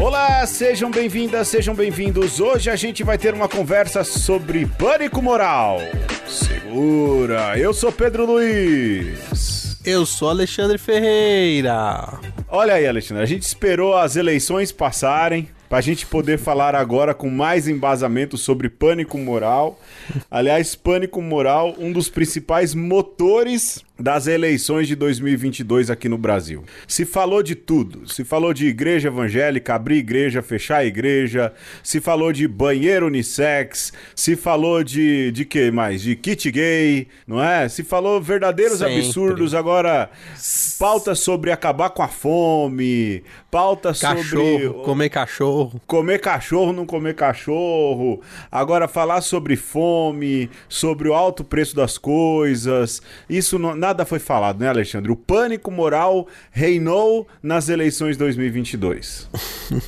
Olá, sejam bem-vindas, sejam bem-vindos. Hoje a gente vai ter uma conversa sobre pânico moral. Segura, eu sou Pedro Luiz. Eu sou Alexandre Ferreira. Olha aí, Alexandre, a gente esperou as eleições passarem para a gente poder falar agora com mais embasamento sobre pânico moral. Aliás, pânico moral, um dos principais motores das eleições de 2022 aqui no Brasil. Se falou de tudo. Se falou de igreja evangélica, abrir igreja, fechar igreja. Se falou de banheiro unissex. Se falou de de que mais? De kit gay, não é? Se falou verdadeiros Sempre. absurdos. Agora, pauta sobre acabar com a fome. Pauta cachorro, sobre comer cachorro. Comer cachorro, não comer cachorro. Agora falar sobre fome, sobre o alto preço das coisas. Isso não nada foi falado, né, Alexandre? O pânico moral reinou nas eleições 2022.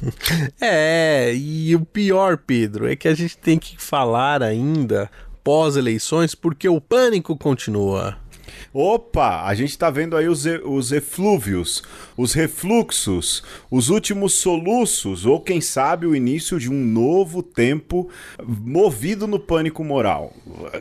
é, e o pior, Pedro, é que a gente tem que falar ainda pós-eleições porque o pânico continua. Opa, a gente está vendo aí os, os eflúvios, os refluxos, os últimos soluços, ou quem sabe o início de um novo tempo movido no pânico moral.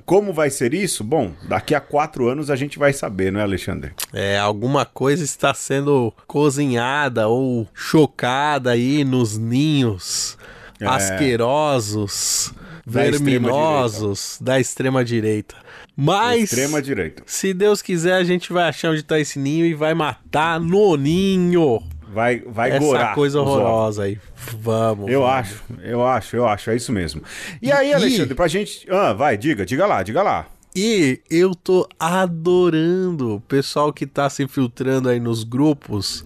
Como vai ser isso? Bom, daqui a quatro anos a gente vai saber, não é, Alexandre? É, alguma coisa está sendo cozinhada ou chocada aí nos ninhos é. asquerosos, verminosos da extrema direita. Mas. Extrema direita. Se Deus quiser, a gente vai achar onde tá esse ninho e vai matar no ninho. Vai, vai Essa gorar. coisa horrorosa aí. Vamos. Eu vamos. acho, eu acho, eu acho. É isso mesmo. E aí, Alexandre, e... pra gente. Ah, vai, diga, diga lá, diga lá. E eu tô adorando o pessoal que tá se infiltrando aí nos grupos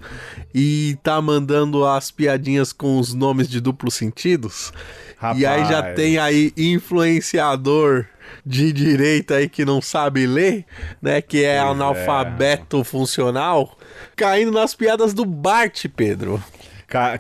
e tá mandando as piadinhas com os nomes de duplos sentidos. Rapaz. E aí já tem aí influenciador de direita aí que não sabe ler, né? Que é pois analfabeto é. funcional, caindo nas piadas do Bart, Pedro.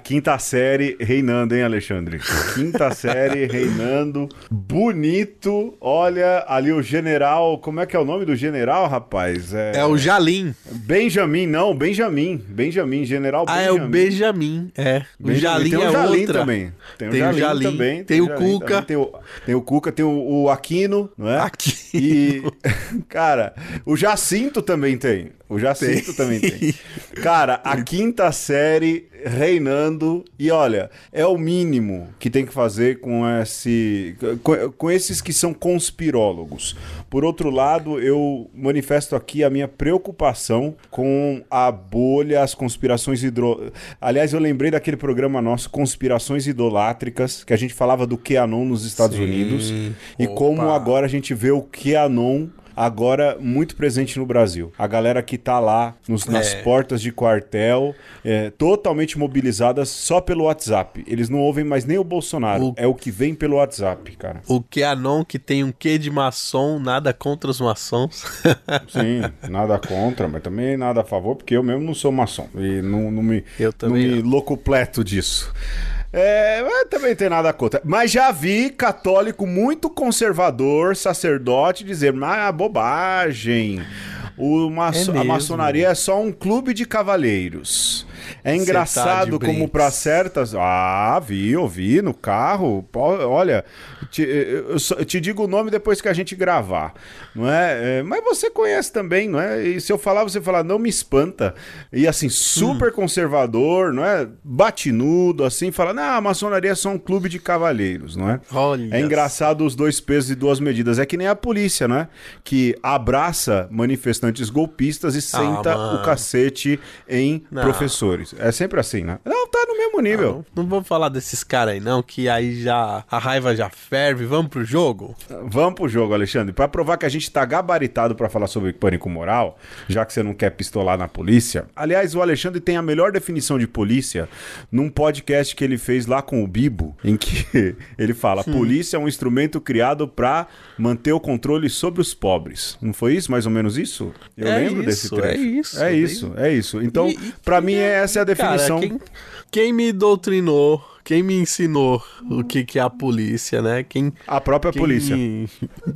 Quinta série reinando, hein, Alexandre? Quinta série reinando. Bonito. Olha ali o general. Como é que é o nome do general, rapaz? É, é o Jalim. Benjamin, não, Benjamin. Benjamin, general ah, Benjamin. Ah, é o Benjamin. É. O Jalim tem o é Jalim outra. também. Tem, tem o Jalim, Jalim também. Tem, tem o Cuca. Tem o, tem o Cuca, tem o, o Aquino, não é? Aquino. E, cara, o Jacinto também tem. O Jacinto tem. também tem. Cara, a quinta série reinando. E olha, é o mínimo que tem que fazer com esse. Com, com, esses que são conspirólogos. Por outro lado, eu manifesto aqui a minha preocupação com a bolha, as conspirações hidro. Aliás, eu lembrei daquele programa nosso, Conspirações Idolátricas, que a gente falava do QAnon nos Estados Sim. Unidos. E Opa. como agora a gente vê o QAnon agora muito presente no Brasil. A galera que tá lá nos, nas é. portas de quartel, é, totalmente mobilizadas só pelo WhatsApp. Eles não ouvem mais nem o Bolsonaro. O... É o que vem pelo WhatsApp, cara. O QAnon que tem um quê de maçom, nada contra os maçons. Sim, nada contra, mas também nada a favor, porque eu mesmo não sou maçom. E não, não me, eu também não me locupleto disso. É, também tem nada contra. Mas já vi católico muito conservador, sacerdote, dizer, mas bobagem. O maço, é a maçonaria é só um clube de cavalheiros. É tá engraçado tá como para certas. Ah, vi, ouvi no carro. Olha, te, eu, eu te digo o nome depois que a gente gravar, não é? é? Mas você conhece também, não é? E se eu falar, você falar, não me espanta. E assim, super hum. conservador, não é? Batinudo, assim, fala, não, a maçonaria é só um clube de cavalheiros, não é? Olha. É engraçado os dois pesos e duas medidas. É que nem a polícia, né? Que abraça manifestantes golpistas e senta ah, o cacete em não. professores. É sempre assim, né? Não, tá no mesmo nível. Não, não vamos falar desses caras aí, não, que aí já a raiva já ferve. Vamos pro jogo? Vamos pro jogo, Alexandre. Para provar que a gente tá gabaritado para falar sobre pânico moral, já que você não quer pistolar na polícia. Aliás, o Alexandre tem a melhor definição de polícia num podcast que ele fez lá com o Bibo, em que ele fala: hum. polícia é um instrumento criado para manter o controle sobre os pobres. Não foi isso, mais ou menos isso? Eu é lembro isso, desse trecho. É isso. É isso, é isso. Então, para mim, é, essa é a definição. Cara, quem, quem me doutrinou quem me ensinou o que, que é a polícia, né? Quem, a própria quem, polícia.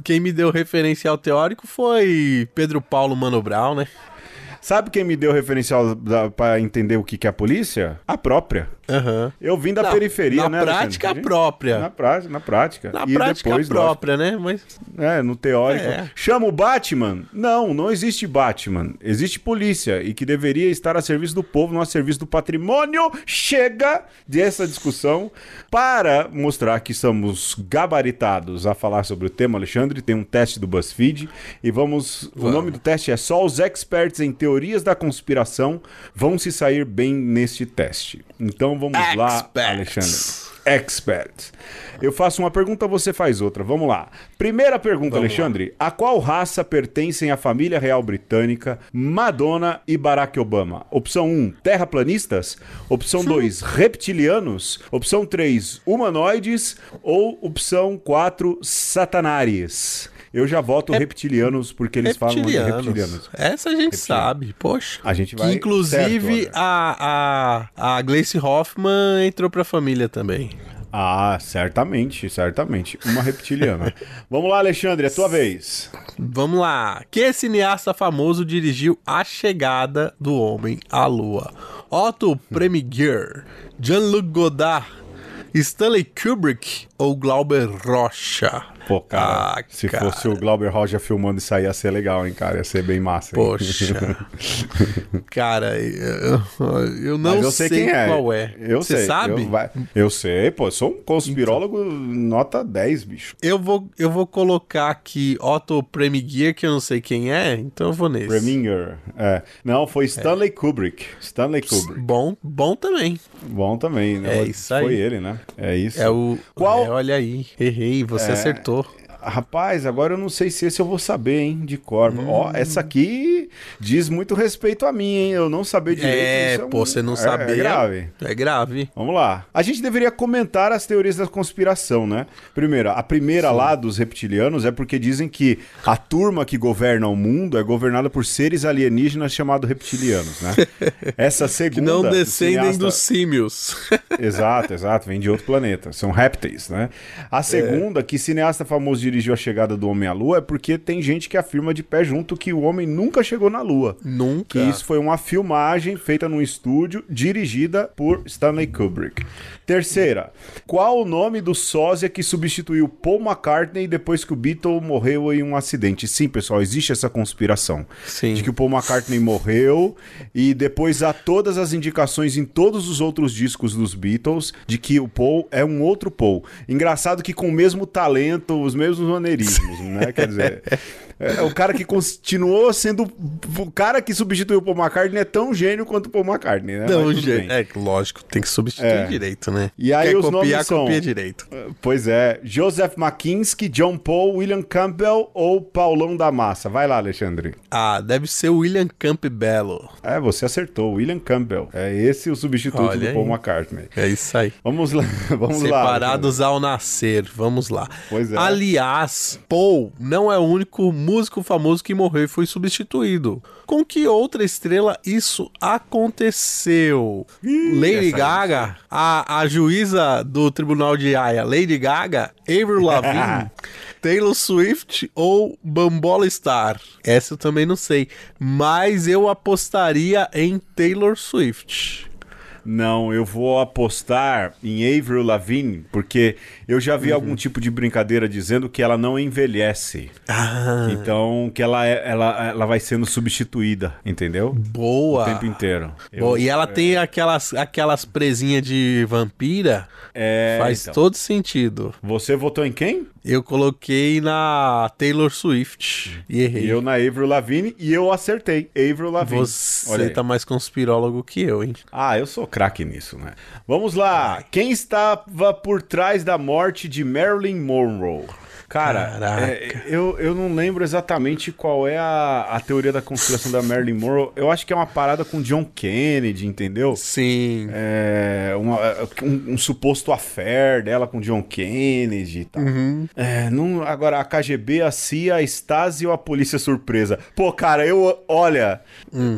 Quem me deu referencial teórico foi Pedro Paulo Mano Brown, né? Sabe quem me deu referencial da, pra entender o que, que é a polícia? A própria. Aham. Eu vim da Não, periferia, na né? prática, Alexandre? própria. Na prática, na prática. Na E prática depois, própria, né? Mas lógico, é, no teórico. É. Chama o Batman? Não, não existe Batman. Existe polícia e que deveria estar a serviço do povo, não a serviço do patrimônio. Chega dessa discussão para mostrar que somos gabaritados a falar sobre o tema, Alexandre. Tem um teste do BuzzFeed e vamos. O Vamos. nome do teste é Só os experts em teorias da conspiração vão se sair bem neste teste. Então vamos lá, Experts. Alexandre. Expert. Eu faço uma pergunta, você faz outra. Vamos lá. Primeira pergunta, Vamos Alexandre. A qual raça pertencem a família real britânica, Madonna e Barack Obama? Opção 1, terraplanistas. Opção 2, reptilianos. Opção 3, humanoides. Ou opção 4, satanares. Eu já voto reptilianos porque eles falam de reptilianos. reptilianos. Essa a gente sabe, poxa. A gente Que vai. inclusive certo, a, a, a Gleice Hoffman entrou pra família também. Ah, certamente, certamente. Uma reptiliana. Vamos lá, Alexandre, é tua vez. Vamos lá. Que cineasta famoso dirigiu A Chegada do Homem à Lua? Otto Preminger, Jean-Luc Godard, Stanley Kubrick ou Glauber Rocha? Pô, cara, Ah, se cara. fosse o Glauber Rocha filmando isso aí, ia ser legal, hein, cara? Ia ser bem massa. hein? Poxa. Cara, eu, eu não eu sei, sei, quem é. qual é. Eu Você sei. sabe? Eu, vai- eu sei, pô. Eu sou um conspirólogo nota 10, bicho. Eu vou, eu vou colocar aqui Otto Preminger, que eu não sei quem é, então eu vou nesse. Preminger. É. Não, foi Stanley Kubrick. Stanley Kubrick. Bom, bom também. Bom também, né? É isso aí. Foi ele, né? É isso. É o. Qual- é, olha aí, errei, você acertou. Rapaz, agora eu não sei se esse eu vou saber, hein, de cor. Hum. Ó, essa aqui diz muito respeito a mim, hein? Eu não saber direito. É, isso um- pô, você não é- saber. É grave. É grave. Vamos lá. A gente deveria comentar as teorias da conspiração, né? Primeiro, a primeira lá dos reptilianos é porque dizem que a turma que governa o mundo é governada por seres alienígenas chamados reptilianos, né? Essa segunda. Que não do descendem cineasta- dos símios. Exato, exato, vem de outro planeta. São répteis, né? A segunda, que cineasta famoso dirigiu a chegada do homem à lua, é porque tem gente que afirma de pé junto que o homem nunca chegou na lua. Nunca. Que isso foi uma filmagem feita num estúdio dirigida por Stanley Kubrick. Terceira, qual o nome do sósia que substituiu Paul McCartney depois que o Beatle morreu em um acidente? Sim, pessoal, existe essa conspiração. Sim. De que o Paul McCartney morreu e depois há todas as indicações em todos os outros discos dos Beatles de que o Paul é um outro Paul. Engraçado que com o mesmo talento, os mesmos maneirismos, né? Quer dizer, é o cara que continuou sendo o cara que substituiu o Paul McCartney é tão gênio quanto o Paul McCartney, né? Não, gente. bem. É, lógico, tem que substituir É. direito, né? E aí Quer os copiar, nomes são- copia direito. Pois é, Joseph McKinsky, John Paul, William Campbell ou Paulão da Massa? Vai lá, Alexandre. Ah, deve ser o William Campbello. É, você acertou, William Campbell. É esse o substituto Olha do Paul aí. McCartney. É isso aí. Vamos lá, vamos lá. Separados ao nascer. Vamos lá. Pois é. Aliás, Paul não é o único músico famoso que morreu e foi substituído. Com que outra estrela isso aconteceu? Lady Gaga, a, a juíza do tribunal de Haia, Lady Gaga, Avril Lavigne, Taylor Swift ou Bambola Star? Essa eu também não sei, mas eu apostaria em Taylor Swift. Não, eu vou apostar em Avril Lavigne, porque eu já vi Uhum. algum tipo de brincadeira dizendo que ela não envelhece. Ah, Então, que ela, é- ela, ela vai sendo substituída, entendeu? boa. O tempo inteiro. Eu- e ela tem aquelas, aquelas presinhas de vampira. É, faz então. todo sentido. Você votou em quem? Eu coloquei na Taylor Swift e errei. E eu na Avril Lavigne e eu acertei. Avril Lavigne. Você tá mais conspirólogo que eu, hein? Ah, eu sou craque nisso, né? Vamos lá. Quem estava por trás da morte de Marilyn Monroe? Cara, é, eu, eu não lembro exatamente qual é a, a teoria da conspiração da Marilyn Monroe. Eu acho que é uma parada com John Kennedy, entendeu? Sim. É, uma- um, um suposto affair dela com John Kennedy e tal. É, não, agora, a KGB, a CIA, a Stasi ou a Polícia Surpresa? Pô, cara, eu... Olha,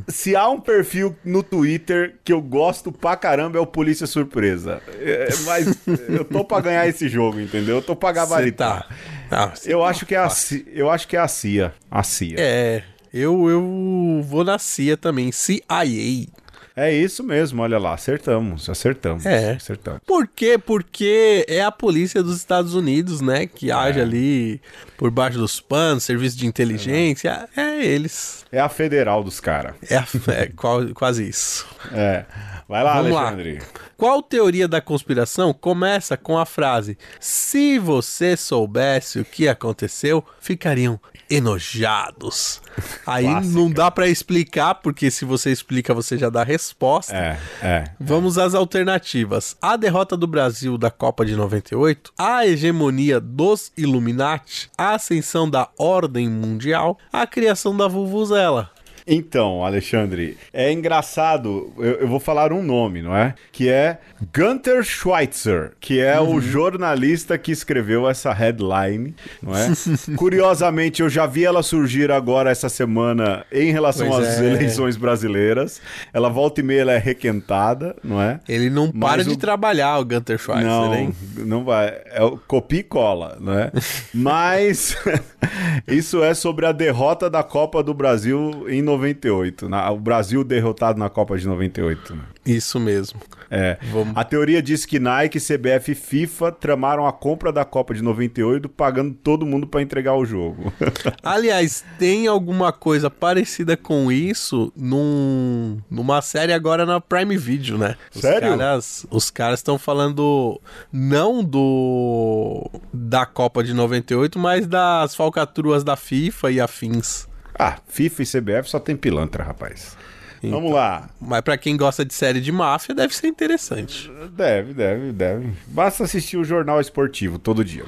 se há um perfil no Twitter que eu gosto pra caramba é o Polícia Surpresa. É, mas eu tô pra ganhar esse jogo, entendeu? Eu tô pra Você gabaritar. tá. Ah, você Eu acho que é a, eu acho que é a CIA. A CIA. É. Eu, eu vou na CIA também, CIA. É isso mesmo, olha lá, acertamos, acertamos. É. Acertamos. Por quê? Porque é a polícia dos Estados Unidos, né? Que age ali por baixo dos panos, serviço de inteligência. É, eles. É a federal dos caras. É, a- é quase isso. É. Vai lá, Vamos lá. Alexandre. Qual teoria da conspiração começa com a frase: Se você soubesse o que aconteceu, ficariam enojados. Aí Clássica. não dá pra explicar, porque se você explica, você já dá a resposta. É, é. Vamos às alternativas. A derrota do Brasil da Copa de 98, a hegemonia dos Illuminati, a ascensão da ordem mundial, a criação da Vuvuzela. Então, Alexandre, é engraçado, eu, eu vou falar um nome, não é? Que é Gunther Schweitzer, que é Uhum. o jornalista que escreveu essa headline, não é? Curiosamente, eu já vi ela surgir agora essa semana em relação Pois às é. eleições brasileiras. Ela volta e meia, ela é requentada, não é? Ele não para Mas de o- trabalhar, o Gunter Schweitzer, Não, hein? não vai. É o copia e cola, né? Mas isso é sobre a derrota da Copa do Brasil em 98. na- o Brasil derrotado na Copa de 98. né? Isso mesmo. É. Vamos. A teoria diz que Nike, CBF e FIFA tramaram a compra da Copa de 98, pagando todo mundo para entregar o jogo. Aliás, tem alguma coisa parecida com isso num, numa série agora na Prime Video, né? Os Sério? Caras, os caras estão falando não do da Copa de 98, mas das falcatruas da FIFA e afins. Ah, FIFA e CBF só tem pilantra, rapaz. Então. Vamos lá. Mas pra quem gosta de série de máfia, deve ser interessante. Deve, deve, deve. Basta assistir o jornal esportivo todo dia.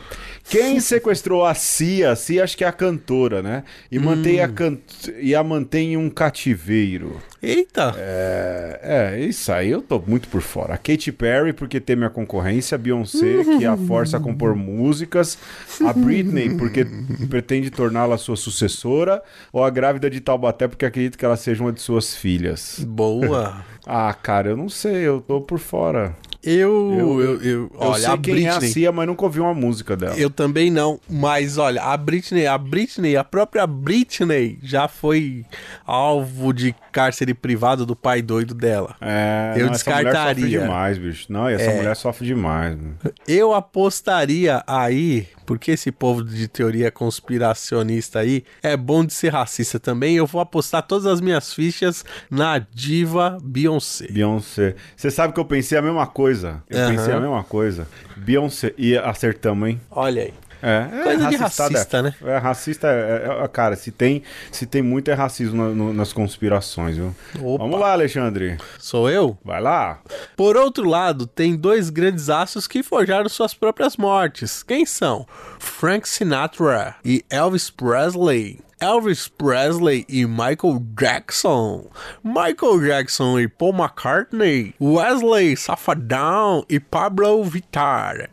Quem sequestrou a Cia? A Cia acho que é a cantora, né? E, mantém a can... e a mantém em um cativeiro. Eita! É, é, isso aí eu tô muito por fora. A Katy Perry, porque teme a concorrência. A Beyoncé, que a força a compor músicas. A Britney, porque pretende torná-la sua sucessora. Ou a grávida de Taubaté, porque acredita que ela seja uma de suas filhas. Boa! Ah, cara, eu não sei, eu tô por fora. Eu, Eu- eu, eu, Eu olha, sei a quem é a Britney. Cia, mas nunca ouvi uma música dela. Eu também não, mas olha, a Britney, a Britney, a própria Britney já foi alvo de cárcere privado do pai doido dela. É, Eu não, essa mulher descartaria. sofre demais, bicho. Não, e essa É. mulher sofre demais. mano. Eu apostaria aí, porque esse povo de teoria conspiracionista aí é bom de ser racista também. Eu vou apostar todas as minhas fichas na diva Beyoncé. Beyoncé. Você sabe que eu pensei a mesma coisa. Eu Aham. pensei a mesma coisa. Beyoncé. E acertamos, hein? Olha aí. É, é Coisa de racista, né? É racista, é, é- cara, se tem, se tem muito é racismo na- no- nas conspirações, viu? Opa. Vamos lá, Alexandre. Sou eu? Vai lá. Por outro lado, tem dois grandes astros que forjaram suas próprias mortes. Quem são? Frank Sinatra e Elvis Presley. Elvis Presley e Michael Jackson. Michael Jackson e Paul McCartney. Wesley Safadão e Pablo Vittar.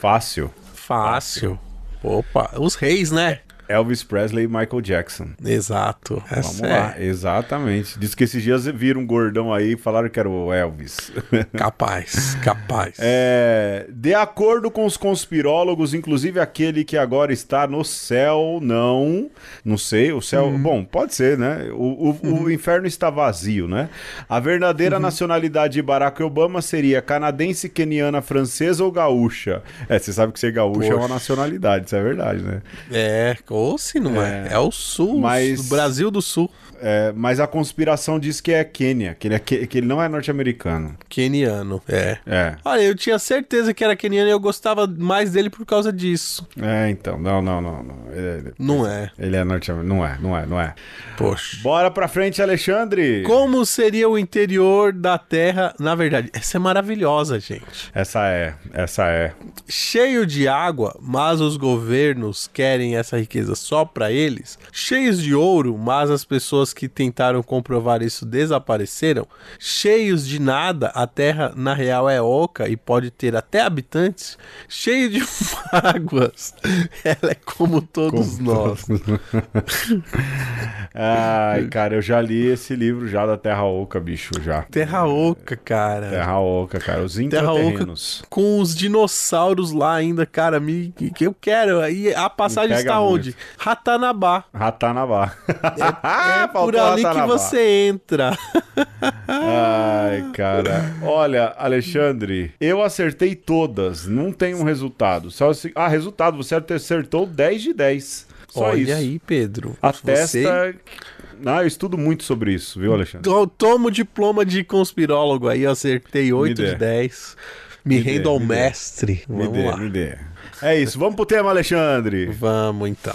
Fácil. Fácil. Opa, os reis, né? Elvis Presley e Michael Jackson. Exato. Vamos Essa lá, é exatamente. Diz que esses dias viram um gordão aí e falaram que era o Elvis. capaz, capaz. É, de acordo com os conspirólogos, inclusive aquele que agora está no céu, não, não sei, o céu, bom, pode ser, né? O, o- o inferno está vazio, né? A verdadeira nacionalidade de Barack Obama seria canadense, keniana, francesa ou gaúcha? É, você sabe que ser gaúcha é uma Poxa. nacionalidade, isso é verdade, né? É, ou se não é. É, o sul, Mas- o Brasil do Sul. É, mas a conspiração diz que é Quênia, que ele, é, que ele não é norte-americano. Keniano, é. É, Olha, eu tinha certeza que era keniano e eu gostava mais dele por causa disso. é, então, não, não, não, não. Ele, Não é. ele é norte-americano, não é, não é, não é. Poxa. Bora pra frente, Alexandre. Como seria o interior da Terra? Na verdade, essa é maravilhosa, gente. Essa é, essa é. Cheio de água, mas os governos querem essa riqueza só para eles. Cheios de ouro, mas as pessoas que tentaram comprovar isso desapareceram. Cheios de nada, a Terra na real é oca e pode ter até habitantes. Cheio de mágoas, ela é como todos nós. Ai, cara, eu já li esse livro já da Terra Oca, bicho, já. Terra oca, cara. Terra Oca, cara, os Terra Oca intraterrenos. com os dinossauros lá ainda, cara, me, que, eu quero. Aí a passagem está onde? Ratanabá. Ratanabá. É, é por ali que você entra. Ai, cara. Olha, Alexandre, eu acertei todas. Não tem um resultado. Só se... Ah, resultado. Você acertou 10 de 10. Só Olha isso. aí, Pedro. A Você- testa. Ah, eu estudo muito sobre isso, viu, Alexandre? Eu tomo diploma de conspirólogo aí, acertei 8 dê. de 10. Me, Me dê, rendo ao me dê. mestre. Me Vamos dê, lá. me dê. É isso. Vamos pro tema, Alexandre. Vamos então.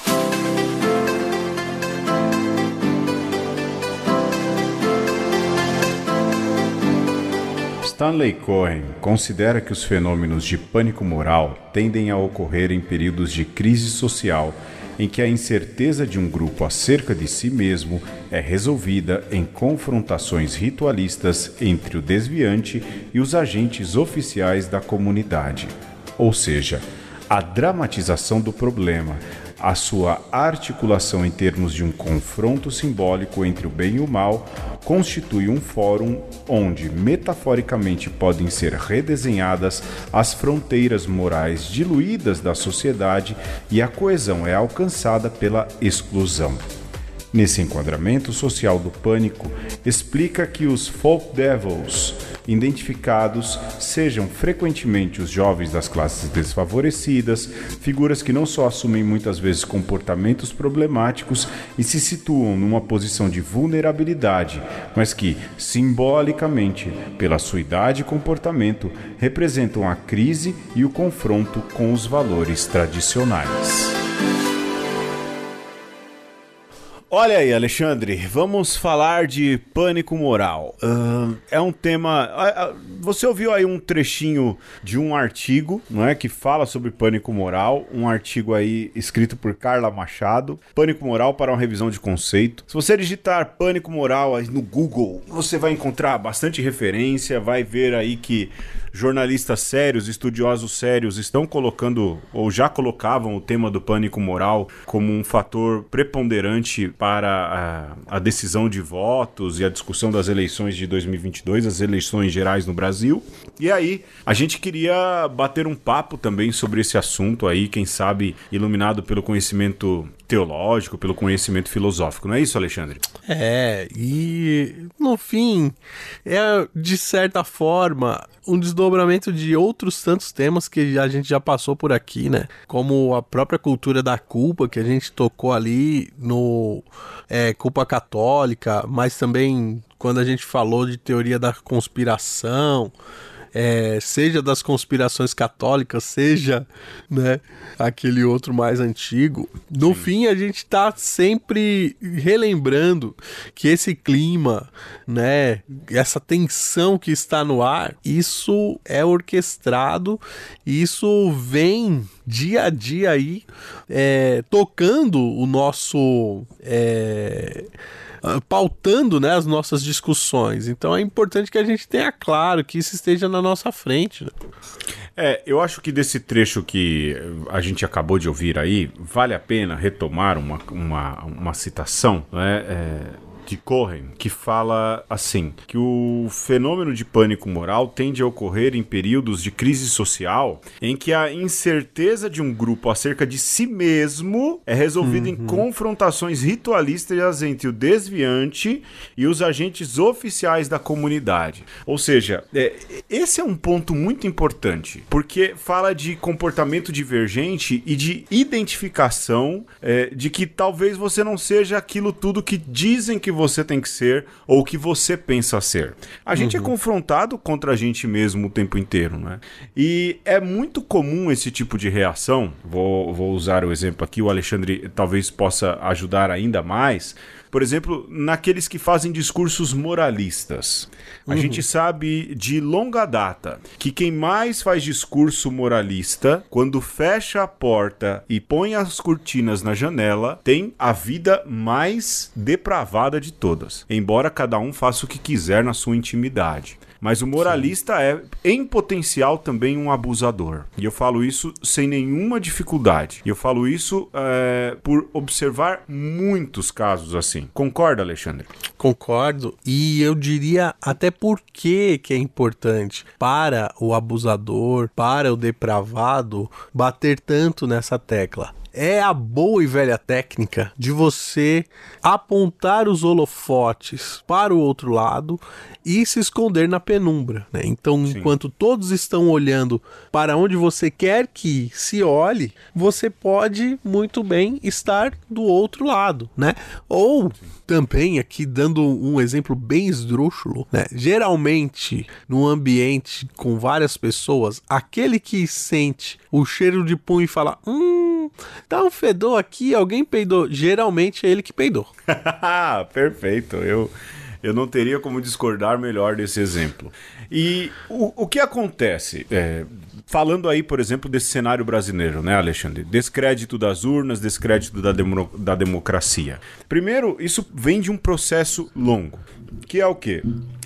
Stanley Cohen considera que os fenômenos de pânico moral tendem a ocorrer em períodos de crise social em que a incerteza de um grupo acerca de si mesmo é resolvida em confrontações ritualistas entre o desviante e os agentes oficiais da comunidade. Ou seja, a dramatização do problema, a sua articulação em termos de um confronto simbólico entre o bem e o mal, constitui um fórum onde metaforicamente podem ser redesenhadas as fronteiras morais diluídas da sociedade e a coesão é alcançada pela exclusão. Nesse enquadramento social do pânico, explica que os folk devils identificados sejam frequentemente os jovens das classes desfavorecidas, figuras que não só assumem muitas vezes comportamentos problemáticos e se situam numa posição de vulnerabilidade, mas que, simbolicamente, pela sua idade e comportamento, representam a crise e o confronto com os valores tradicionais. Olha aí, Alexandre, vamos falar de pânico moral. Ahn, é um tema. ah, ah, Você ouviu aí um trechinho de um artigo, não é, que fala sobre pânico moral, um artigo aí escrito por Carla Machado, Pânico moral para uma revisão de conceito. Se você digitar pânico moral no Google, você vai encontrar bastante referência, vai ver aí que jornalistas sérios, estudiosos sérios estão colocando ou já colocavam o tema do pânico moral como um fator preponderante para a, a decisão de votos e a discussão das eleições de 2022, as eleições gerais no Brasil. E aí, a gente queria bater um papo também sobre esse assunto aí, quem sabe iluminado pelo conhecimento teológico, pelo conhecimento filosófico. Não é isso, Alexandre? É, e no fim, é de certa forma um desdobramento de outros tantos temas que a gente já passou por aqui, né? Como a própria cultura da culpa que a gente tocou ali no é, culpa católica, mas também quando a gente falou de teoria da conspiração. É, seja das conspirações católicas, seja né, aquele outro mais antigo. No fim, a gente está sempre relembrando que esse clima, né, essa tensão que está no ar, isso é orquestrado, isso vem dia a dia aí é, tocando o nosso. é, pautando né, as nossas discussões. Então é importante que a gente tenha claro que isso esteja na nossa frente. né? É, eu acho que desse trecho que a gente acabou de ouvir aí, vale a pena retomar uma, uma, uma citação né, é, de Cohen, que fala assim: que o fenômeno de pânico moral tende a ocorrer em períodos de crise social em que a incerteza de um grupo acerca de si mesmo é resolvida em confrontações ritualistas entre o desviante e os agentes oficiais da comunidade. Ou seja, é, esse é um ponto muito importante, porque fala de comportamento divergente e de identificação é, de que talvez você não seja aquilo tudo que dizem que você tem que ser ou que você pensa ser. A gente é confrontado contra a gente mesmo o tempo inteiro, né? E é muito comum esse tipo de reação. Vou, vou usar o exemplo aqui, o Alexandre talvez possa ajudar ainda mais. Por exemplo, naqueles que fazem discursos moralistas. A gente sabe de longa data que quem mais faz discurso moralista, quando fecha a porta e põe as cortinas na janela, tem a vida mais depravada de todas. Embora cada um faça o que quiser na sua intimidade. Mas o moralista é, em potencial, também um abusador. E eu falo isso sem nenhuma dificuldade. E eu falo isso é, por observar muitos casos assim. Concorda, Alexandre? Concordo. E eu diria até por que que é importante para o abusador, para o depravado, bater tanto nessa tecla. É a boa e velha técnica de você apontar os holofotes para o outro lado e se esconder na penumbra. Né? Então, Sim. enquanto todos estão olhando para onde você quer que se olhe, você pode muito bem estar do outro lado, né? Ou também aqui dando um exemplo bem esdrúxulo, né? Geralmente, num ambiente com várias pessoas, aquele que sente o cheiro de pum e fala: "Hum, tá um fedor aqui, alguém peidou". Geralmente é ele que peidou. Perfeito. Eu eu não teria como discordar melhor desse exemplo. E o, o que acontece? É, falando aí, por exemplo, desse cenário brasileiro, né, Alexandre? Descrédito das urnas, descrédito da, demo, da democracia. Primeiro, isso vem de um processo longo, que é o quê?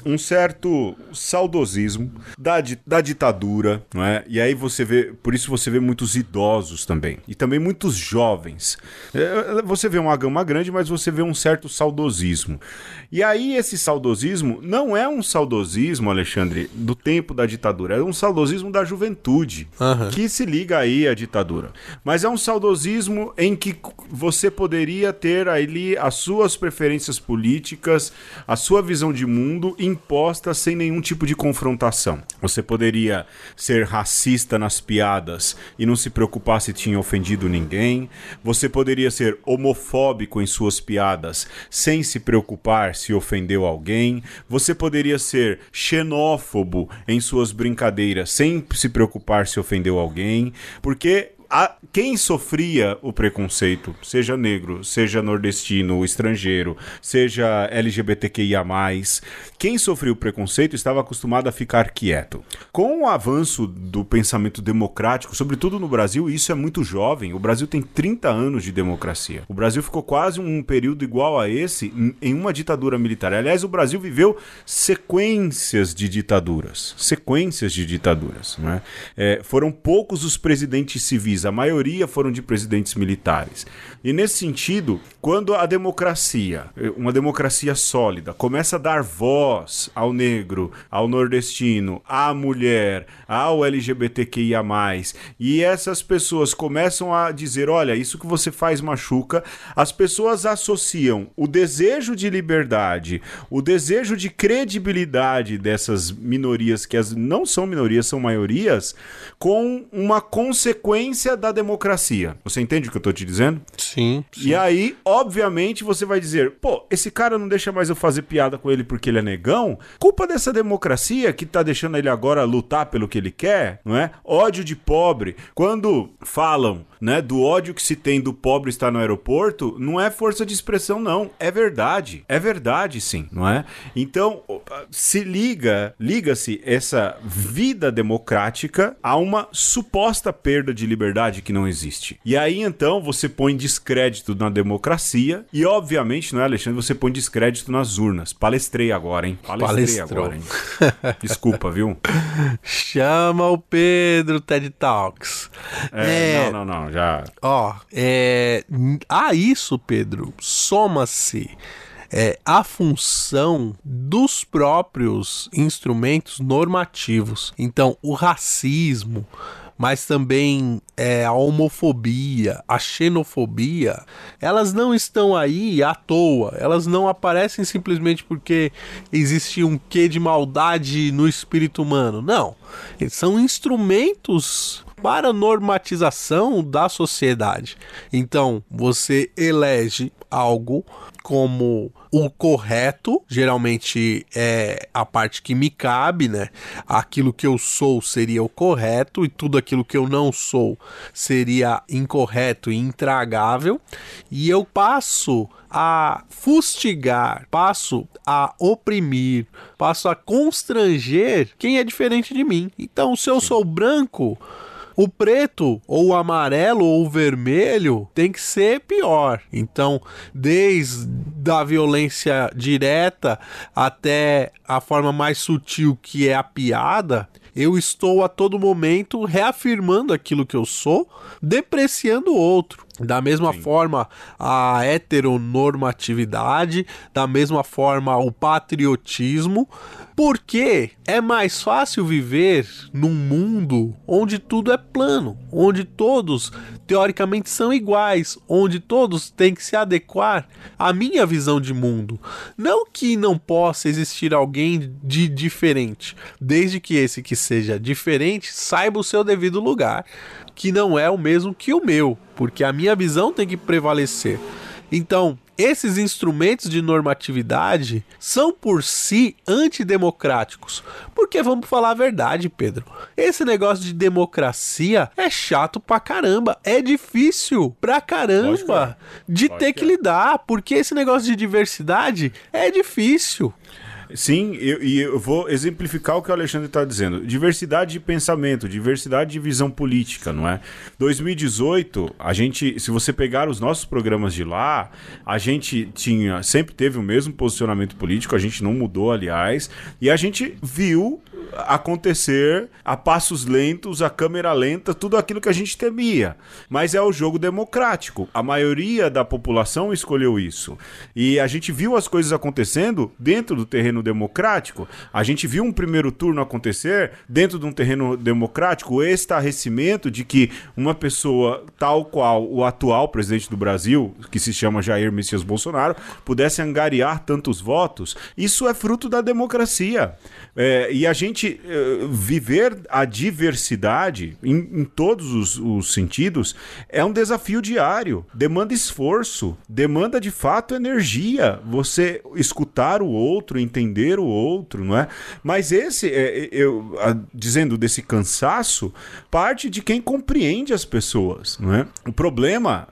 um certo saudosismo da, da ditadura, não é? E aí você vê, por isso você vê muitos idosos também, e também muitos jovens. É, você vê uma gama grande, mas você vê um certo saudosismo. E aí esse saudosismo não é um saudosismo, Alexandre, do tempo da ditadura, é um saudosismo da juventude, uhum. que se liga aí à ditadura. Mas é um saudosismo em que você poderia ter ali as suas preferências políticas, a sua visão de mundo imposta sem nenhum tipo de confrontação. Você poderia ser racista nas piadas e não se preocupar se tinha ofendido ninguém. Você poderia ser homofóbico em suas piadas sem se preocupar se ofendeu alguém. Você poderia ser xenófobo em suas brincadeiras sem se preocupar se ofendeu alguém. Porque a, quem sofria o preconceito, seja negro, seja nordestino, estrangeiro, seja LGBTQIA, quem sofreu o preconceito estava acostumado a ficar quieto. Com o avanço do pensamento democrático, sobretudo no Brasil, isso é muito jovem. O Brasil tem 30 anos de democracia. O Brasil ficou quase um período igual a esse em uma ditadura militar. Aliás, o Brasil viveu sequências de ditaduras. Sequências de ditaduras. Não é? É, foram poucos os presidentes civis a maioria foram de presidentes militares. E nesse sentido, quando a democracia, uma democracia sólida, começa a dar voz ao negro, ao nordestino, à mulher, ao LGBTQIA, e essas pessoas começam a dizer: olha, isso que você faz machuca, as pessoas associam o desejo de liberdade, o desejo de credibilidade dessas minorias, que as não são minorias, são maiorias, com uma consequência da democracia. Você entende o que eu tô te dizendo? Sim, sim. E aí, obviamente, você vai dizer: pô, esse cara não deixa mais eu fazer piada com ele porque ele é negão? Culpa dessa democracia que tá deixando ele agora lutar pelo que ele quer, não é? Ódio de pobre. Quando falam né, do ódio que se tem do pobre estar no aeroporto, não é força de expressão, não. É verdade. É verdade, sim, não é? Então, se liga, liga-se essa vida democrática a uma suposta perda de liberdade que não existe. E aí, então, você põe descrédito na democracia e, obviamente, não é, Alexandre? Você põe descrédito nas urnas. Palestrei agora, hein? Palestrei Palestrou. agora, hein? Desculpa, viu? Chama o Pedro TED Talks. É, é... Não, não, não já. Ó, é, a isso, Pedro, soma-se é, a função dos próprios instrumentos normativos. Então, o racismo, mas também é, a homofobia, a xenofobia, elas não estão aí à toa, elas não aparecem simplesmente porque existe um quê de maldade no espírito humano. Não, eles são instrumentos para a normatização da sociedade. Então, você elege algo como o correto, geralmente é a parte que me cabe, né? Aquilo que eu sou seria o correto e tudo aquilo que eu não sou seria incorreto e intragável. E eu passo a fustigar, passo a oprimir, passo a constranger quem é diferente de mim. Então, se eu sou branco, o preto, ou o amarelo, ou o vermelho tem que ser pior. Então, desde a violência direta até a forma mais sutil que é a piada, eu estou a todo momento reafirmando aquilo que eu sou, depreciando o outro. Da mesma Sim. forma, a heteronormatividade, da mesma forma, o patriotismo, porque é mais fácil viver num mundo onde tudo é plano, onde todos teoricamente são iguais, onde todos têm que se adequar à minha visão de mundo. Não que não possa existir alguém de diferente, desde que esse que seja diferente saiba o seu devido lugar que não é o mesmo que o meu, porque a minha visão tem que prevalecer. Então, esses instrumentos de normatividade são por si antidemocráticos. Porque vamos falar a verdade, Pedro. Esse negócio de democracia é chato pra caramba. É difícil pra caramba é. de ter que, que é. lidar. Porque esse negócio de diversidade é difícil. Sim, eu, e eu vou exemplificar o que o Alexandre está dizendo. Diversidade de pensamento, diversidade de visão política, não é? 2018, a gente, se você pegar os nossos programas de lá, a gente tinha, sempre teve o mesmo posicionamento político, a gente não mudou, aliás, e a gente viu acontecer a passos lentos, a câmera lenta, tudo aquilo que a gente temia. Mas é o jogo democrático. A maioria da população escolheu isso. E a gente viu as coisas acontecendo dentro do terreno democrático. A gente viu um primeiro turno acontecer dentro de um terreno democrático, o estarrecimento de que uma pessoa tal qual o atual presidente do Brasil, que se chama Jair Messias Bolsonaro, pudesse angariar tantos votos. Isso é fruto da democracia. É, e a gente uh, viver a diversidade em, em todos os, os, sentidos é um desafio diário. Demanda esforço, demanda de fato energia. Você escutar o outro, entender o outro, não é? Mas esse, é, eu a, dizendo desse cansaço, parte de quem compreende as pessoas, não é? O problema,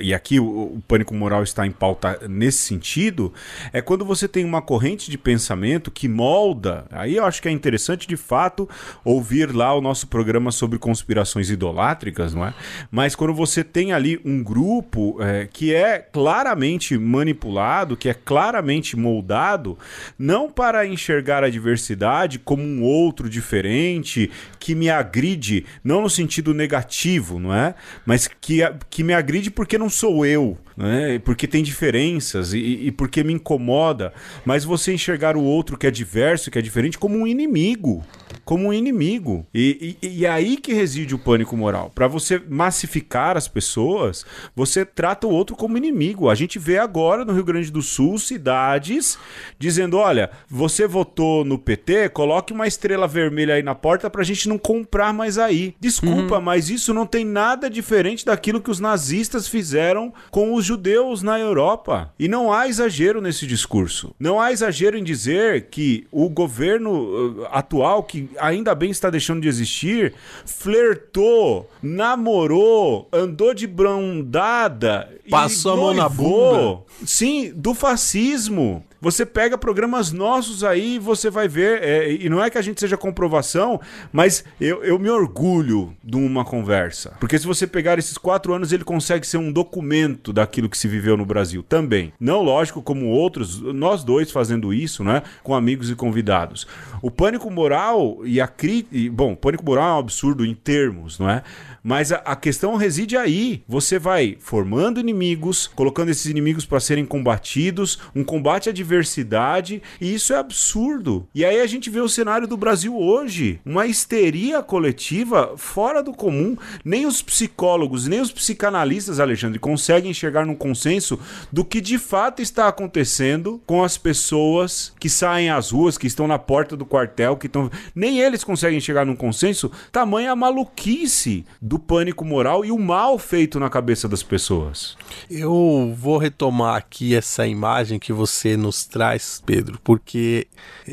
e aqui o, o pânico moral está em pauta nesse sentido, é quando você tem uma corrente de pensamento que molda Aí eu acho que é interessante de fato ouvir lá o nosso programa sobre conspirações idolátricas, não é? Mas quando você tem ali um grupo é, que é claramente manipulado, que é claramente moldado, não para enxergar a diversidade como um outro diferente, que me agride, não no sentido negativo, não é? Mas que, que me agride porque não sou eu né? porque tem diferenças e, e, porque me incomoda, mas você enxergar o outro que é diverso, que é diferente, como um inimigo. Como um inimigo. E, e, e é aí que reside o pânico moral. Para você massificar as pessoas, você trata o outro como inimigo. A gente vê agora no Rio Grande do Sul cidades dizendo: olha, você votou no PT, coloque uma estrela vermelha aí na porta pra gente não comprar mais aí. Desculpa, uhum. mas isso não tem nada diferente daquilo que os nazistas fizeram com os judeus na Europa. E não há exagero nesse discurso. Não há exagero em dizer que o governo uh, atual, que ainda bem está deixando de existir, flertou, namorou, andou de brandada, passou a mão na bunda. Sim, do fascismo. Você pega programas nossos aí e você vai ver. É, e não é que a gente seja comprovação, mas eu, eu me orgulho de uma conversa. Porque se você pegar esses quatro anos, ele consegue ser um documento daquilo que se viveu no Brasil também. Não, lógico, como outros, nós dois fazendo isso, né? Com amigos e convidados. O pânico moral e a crítica. Bom, pânico moral é um absurdo em termos, não é? Mas a, a questão reside aí. Você vai formando inimigos, colocando esses inimigos para serem combatidos, um combate à diversidade, e isso é absurdo. E aí a gente vê o cenário do Brasil hoje, uma histeria coletiva fora do comum. Nem os psicólogos, nem os psicanalistas, Alexandre, conseguem chegar num consenso do que de fato está acontecendo com as pessoas que saem às ruas, que estão na porta do quartel, que estão. Nem eles conseguem chegar num consenso. Tamanha maluquice do pânico moral e o mal feito na cabeça das pessoas. Eu vou retomar aqui essa imagem que você nos traz, Pedro, porque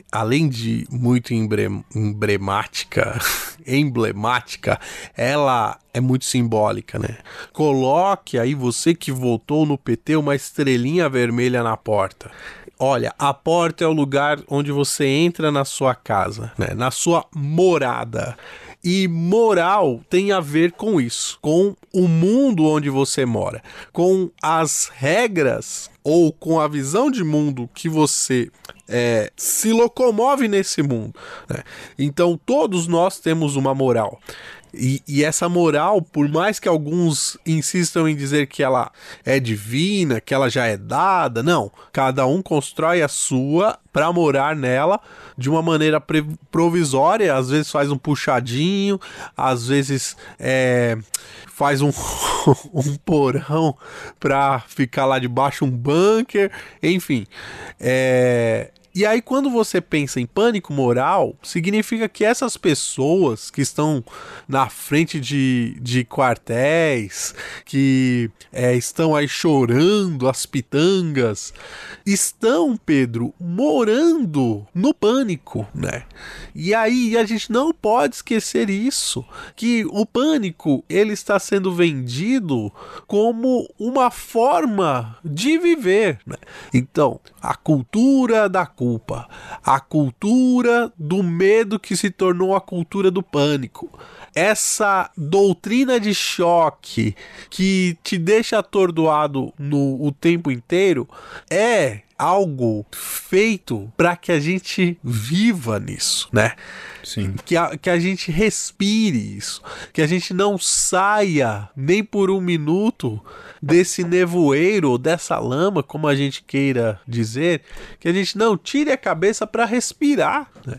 além de muito emblemática, emblemática, ela é muito simbólica, né? Coloque aí você que votou no PT uma estrelinha vermelha na porta. Olha, a porta é o lugar onde você entra na sua casa, né? Na sua morada. E moral tem a ver com isso, com o mundo onde você mora, com as regras ou com a visão de mundo que você é, se locomove nesse mundo. Né? Então todos nós temos uma moral. E, e, essa moral, por mais que alguns insistam em dizer que ela é divina, que ela já é dada, não. Cada um constrói a sua para morar nela de uma maneira provisória, às vezes faz um puxadinho, às vezes é, faz um, um porão para ficar lá debaixo um bunker, enfim. É, e aí, quando você pensa em pânico moral, significa que essas pessoas que estão na frente de, de quartéis, que é, estão aí chorando as pitangas, estão, Pedro, morando no pânico, né? E aí a gente não pode esquecer isso, que o pânico ele está sendo vendido como uma forma de viver. Né? Então, a cultura da culpa, a cultura do medo que se tornou a cultura do pânico. Essa doutrina de choque que te deixa atordoado no o tempo inteiro é algo feito para que a gente viva nisso, né? Sim. Que a, que a gente respire isso, que a gente não saia nem por um minuto desse nevoeiro, dessa lama, como a gente queira dizer, que a gente não tire a cabeça para respirar, né?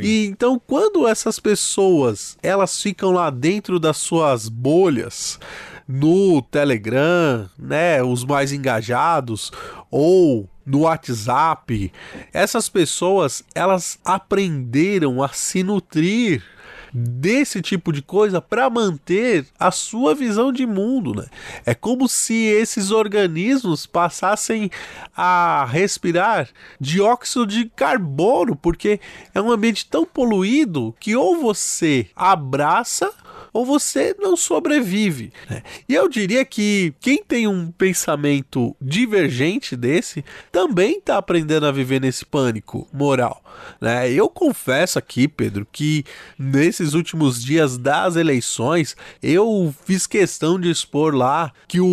E então quando essas pessoas, elas ficam lá dentro das suas bolhas, no Telegram, né, os mais engajados, ou no WhatsApp, essas pessoas elas aprenderam a se nutrir desse tipo de coisa para manter a sua visão de mundo, né? É como se esses organismos passassem a respirar dióxido de carbono, porque é um ambiente tão poluído que ou você abraça ou você não sobrevive. Né? E eu diria que quem tem um pensamento divergente desse também está aprendendo a viver nesse pânico moral. Né? Eu confesso aqui, Pedro, que nesses últimos dias das eleições eu fiz questão de expor lá que o,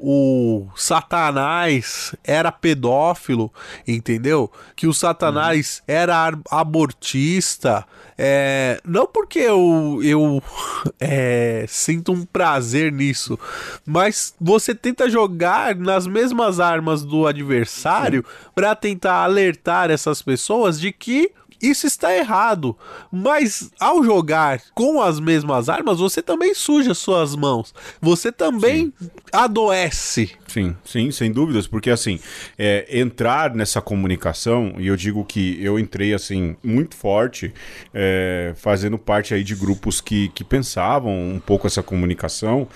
o Satanás era pedófilo, entendeu? Que o Satanás uhum. era abortista. É, não porque eu, eu é, sinto um prazer nisso, mas você tenta jogar nas mesmas armas do adversário para tentar alertar essas pessoas de que isso está errado. Mas ao jogar com as mesmas armas, você também suja suas mãos. Você também sim. adoece. Sim, sim, sem dúvidas, porque assim, é, entrar nessa comunicação, e eu digo que eu entrei assim, muito forte, é, fazendo parte aí de grupos que, que pensavam um pouco essa comunicação,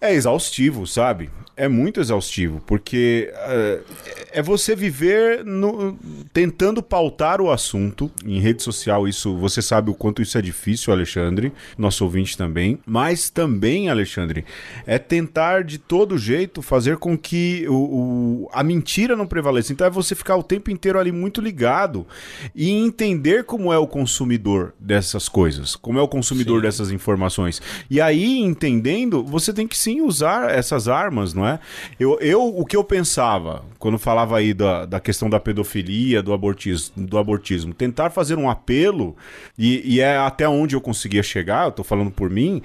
é exaustivo, sabe? É muito exaustivo, porque uh, é você viver no, tentando pautar o assunto. Em rede social, isso você sabe o quanto isso é difícil, Alexandre, nosso ouvinte também. Mas também, Alexandre, é tentar de todo jeito fazer com que o, o, a mentira não prevaleça. Então é você ficar o tempo inteiro ali muito ligado e entender como é o consumidor dessas coisas, como é o consumidor sim. dessas informações. E aí, entendendo, você tem que sim usar essas armas, não é? É? Eu, eu, o que eu pensava, quando falava aí da, da questão da pedofilia, do abortismo, do abortismo, tentar fazer um apelo, e, e é até onde eu conseguia chegar, eu tô falando por mim,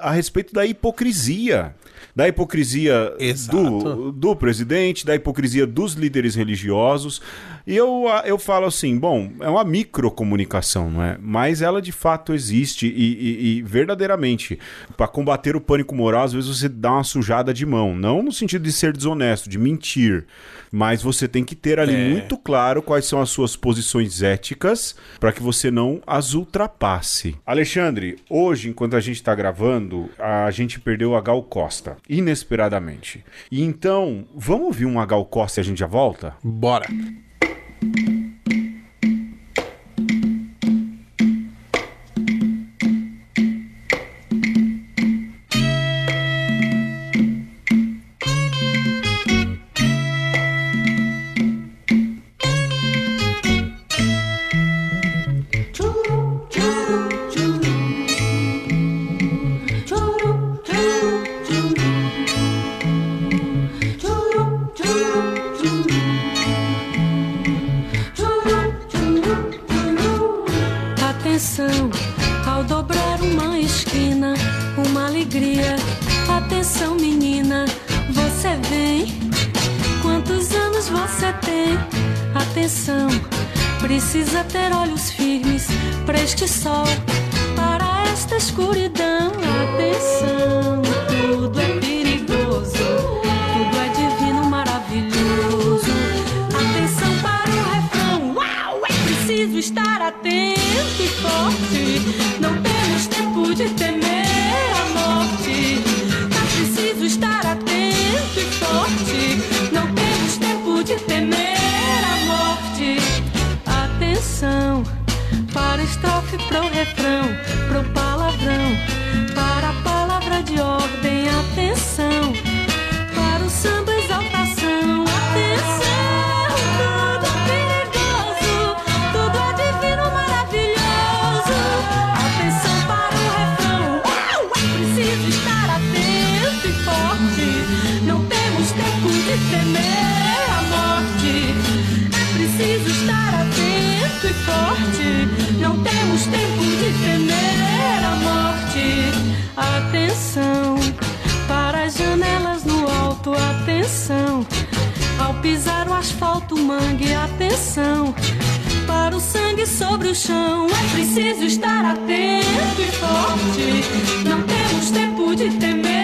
a respeito da hipocrisia da hipocrisia do, do presidente, da hipocrisia dos líderes religiosos. E eu, eu falo assim: bom, é uma microcomunicação, não é? Mas ela de fato existe e, e, e verdadeiramente, para combater o pânico moral, às vezes você dá uma sujada de mão. Não no sentido de ser desonesto, de mentir mas você tem que ter ali é. muito claro quais são as suas posições éticas para que você não as ultrapasse. Alexandre, hoje, enquanto a gente está gravando, a gente perdeu a Gal Costa, inesperadamente. E então, vamos ouvir um Gal Costa e a gente já volta? Bora! sobre o chão. É preciso estar atento e forte. Não temos tempo de temer.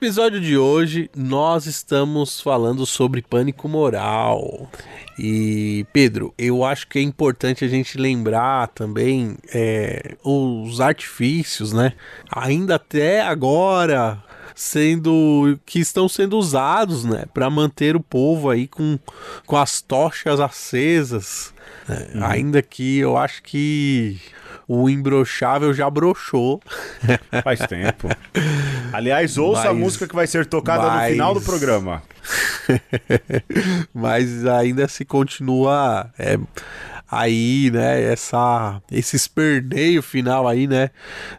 episódio de hoje nós estamos falando sobre pânico moral. E, Pedro, eu acho que é importante a gente lembrar também é, os artifícios, né? Ainda até agora sendo que estão sendo usados, né, para manter o povo aí com, com as tochas acesas Uhum. Ainda que eu acho que o imbrochável já brochou. Faz tempo. Aliás, ouça mas, a música que vai ser tocada mas... no final do programa. mas ainda se continua é, aí, né? Essa, esse esperneio final aí, né?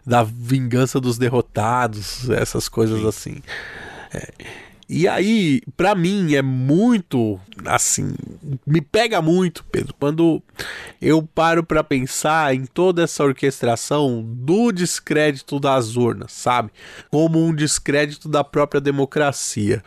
Da vingança dos derrotados, essas coisas Sim. assim. É, e aí, para mim, é muito assim, me pega muito, Pedro, quando eu paro para pensar em toda essa orquestração do descrédito das urnas, sabe? Como um descrédito da própria democracia.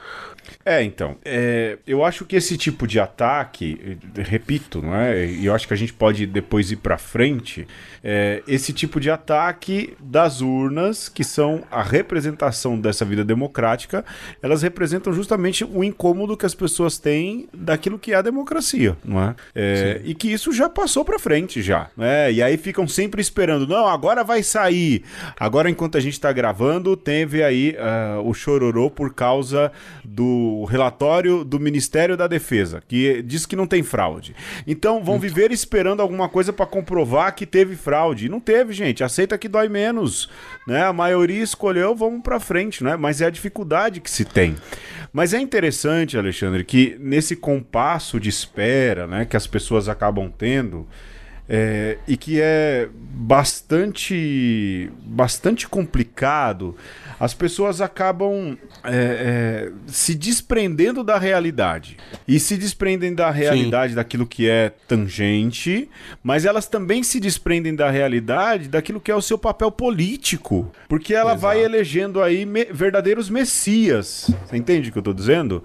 É, então, é, eu acho que esse tipo de ataque, repito, não é? E eu acho que a gente pode depois ir para frente. É, esse tipo de ataque das urnas, que são a representação dessa vida democrática, elas representam justamente o incômodo que as pessoas têm daquilo que é a democracia, não é? é e que isso já passou para frente já, né? E aí ficam sempre esperando, não, agora vai sair. Agora, enquanto a gente está gravando, teve aí uh, o chororô por causa do relatório do Ministério da Defesa, que diz que não tem fraude. Então vão viver esperando alguma coisa para comprovar que teve fraude. E não teve, gente. Aceita que dói menos. Né? A maioria escolheu, vamos para frente, né? Mas é a dificuldade que se tem. Mas é interessante, Alexandre, que nesse compasso de espera né, que as pessoas acabam tendo, é, e que é bastante, bastante complicado as pessoas acabam é, é, se desprendendo da realidade. E se desprendem da realidade Sim. daquilo que é tangente, mas elas também se desprendem da realidade daquilo que é o seu papel político. Porque ela Exato. vai elegendo aí me verdadeiros messias. Você entende o que eu estou dizendo?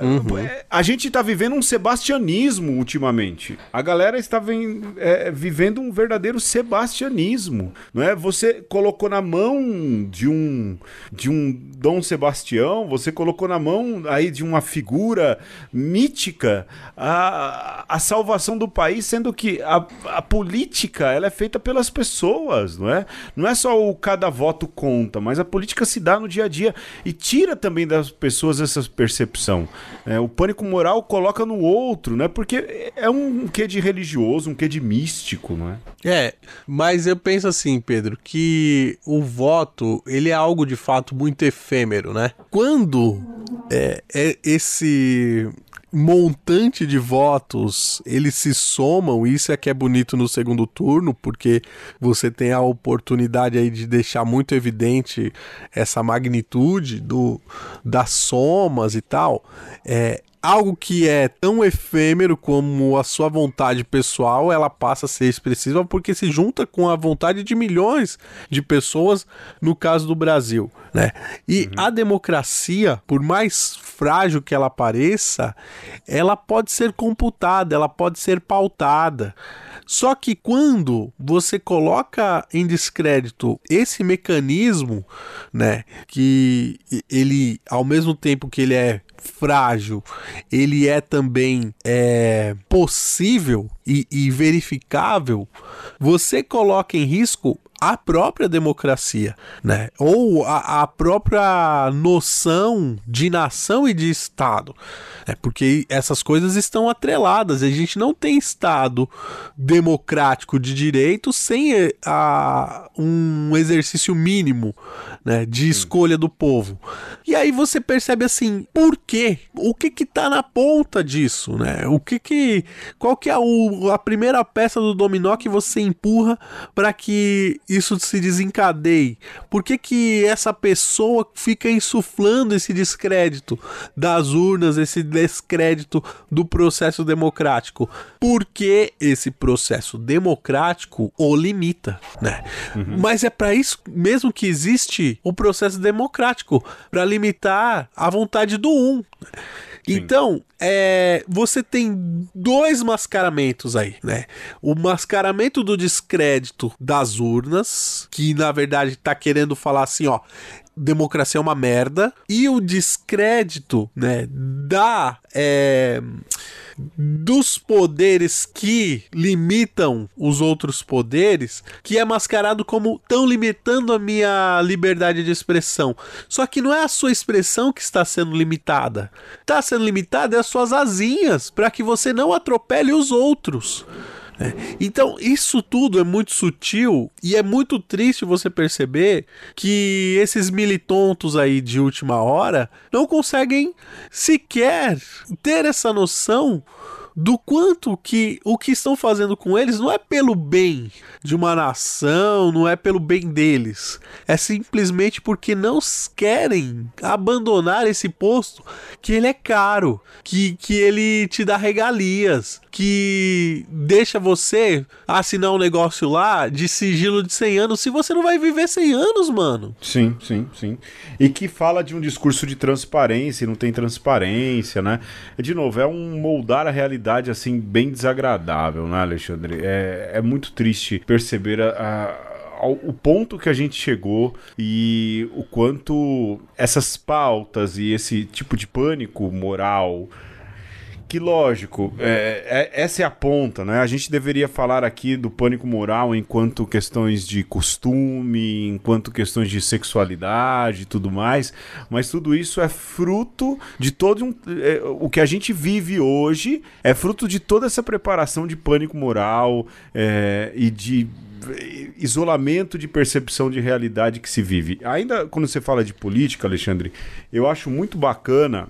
Uhum. É, a gente está vivendo um sebastianismo ultimamente. A galera está é, vivendo um verdadeiro sebastianismo. Não é? Você colocou na mão de um de um Dom Sebastião, você colocou na mão aí de uma figura mítica a, a salvação do país, sendo que a, a política ela é feita pelas pessoas, não é? Não é só o cada voto conta, mas a política se dá no dia a dia e tira também das pessoas essa percepção. É, o pânico moral coloca no outro, né? Porque é um quê de religioso, um quê de místico, não é? É, mas eu penso assim, Pedro, que o voto ele é algo de fato muito efêmero, né? Quando é, é esse montante de votos eles se somam, isso é que é bonito no segundo turno, porque você tem a oportunidade aí de deixar muito evidente essa magnitude do, das somas e tal. É, algo que é tão efêmero como a sua vontade pessoal, ela passa a ser expressiva porque se junta com a vontade de milhões de pessoas, no caso do Brasil, né? E uhum. a democracia, por mais frágil que ela pareça, ela pode ser computada, ela pode ser pautada. Só que quando você coloca em descrédito esse mecanismo, né, que ele ao mesmo tempo que ele é frágil, ele é também é, possível e, e verificável, você coloca em risco a própria democracia, né? Ou a, a, própria noção de nação e de Estado. É porque essas coisas estão atreladas. A gente não tem Estado democrático de direito sem eh, a, um exercício mínimo né, de escolha do povo. E aí você percebe assim, por quê? O que que tá na ponta disso, né? O que que qual que é o, a primeira peça do dominó que você empurra para que isso se desencadeie? Por que que essa pessoa fica insuflando esse descrédito das urnas, esse descrédito do processo democrático? Porque esse processo democrático o limita, né? Uhum. Mas é para isso mesmo que existe o processo democrático para limitar a vontade do um. Então, é, você tem dois mascaramentos aí, né? O mascaramento do descrédito das urnas, que na verdade tá querendo falar assim, ó, democracia é uma merda, e o descrédito, né, da é, dos poderes que limitam os outros poderes, que é mascarado como tão limitando a minha liberdade de expressão. Só que não é a sua expressão que está sendo limitada. Está sendo limitada é as suas asinhas para que você não atropele os outros. É. Então, isso tudo é muito sutil e é muito triste você perceber que esses militontos aí de última hora não conseguem sequer ter essa noção do quanto que o que estão fazendo com eles não é pelo bem de uma nação, não é pelo bem deles. É simplesmente porque não querem abandonar esse posto que ele é caro, que, que ele te dá regalias, que deixa você assinar um negócio lá de sigilo de 100 anos se você não vai viver 100 anos, mano. Sim, sim, sim. E que fala de um discurso de transparência, não tem transparência, né? De novo, é um moldar a realidade assim bem desagradável, né, Alexandre? É, é muito triste perceber a, a o ponto que a gente chegou e o quanto essas pautas e esse tipo de pânico moral que lógico, é, é, essa é a ponta, né? A gente deveria falar aqui do pânico moral enquanto questões de costume, enquanto questões de sexualidade e tudo mais, mas tudo isso é fruto de todo um, é, o que a gente vive hoje é fruto de toda essa preparação de pânico moral é, e de isolamento de percepção de realidade que se vive. Ainda quando você fala de política, Alexandre, eu acho muito bacana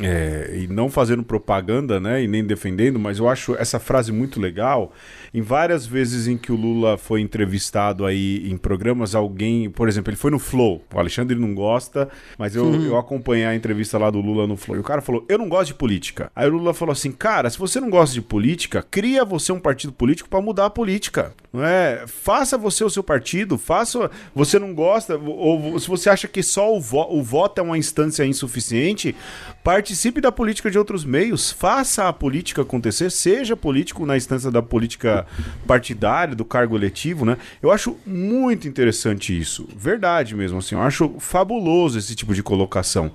é, e não fazendo propaganda, né, e nem defendendo, mas eu acho essa frase muito legal. Em várias vezes em que o Lula foi entrevistado aí em programas, alguém, por exemplo, ele foi no Flow. O Alexandre não gosta, mas eu, uhum. eu acompanhei a entrevista lá do Lula no Flow. E o cara falou: Eu não gosto de política. Aí o Lula falou assim: Cara, se você não gosta de política, cria você um partido político para mudar a política. Não é? Faça você o seu partido, faça. Você não gosta, ou se você acha que só o, vo o voto é uma instância insuficiente, participe da política de outros meios, faça a política acontecer, seja político na instância da política partidária, do cargo eletivo, né? Eu acho muito interessante isso, verdade mesmo, assim, eu acho fabuloso esse tipo de colocação.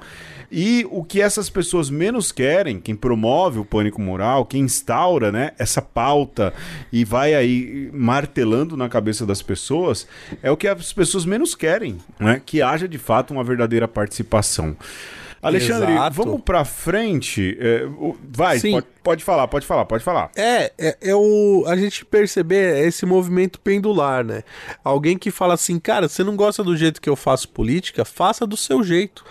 E o que essas pessoas menos querem, quem promove o pânico moral, quem instaura, né, essa pauta e vai aí martelando na cabeça das pessoas, é o que as pessoas menos querem, né? Que haja de fato uma verdadeira participação. Alexandre, Exato. vamos pra frente. É, vai, pode, pode, falar, pode falar, pode falar. É, é, é o, a gente perceber esse movimento pendular, né? Alguém que fala assim, cara, você não gosta do jeito que eu faço política? Faça do seu jeito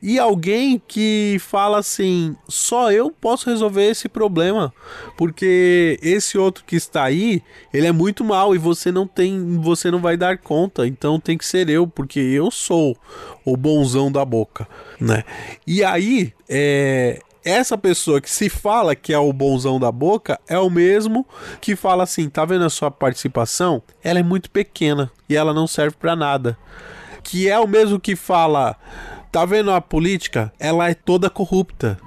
e alguém que fala assim: só eu posso resolver esse problema, porque esse outro que está aí, ele é muito mal e você não tem, você não vai dar conta, então tem que ser eu, porque eu sou o bonzão da boca, né? E aí, é, essa pessoa que se fala que é o bonzão da boca é o mesmo que fala assim: tá vendo a sua participação? Ela é muito pequena e ela não serve para nada. Que é o mesmo que fala: Tá vendo a política? Ela é toda corrupta.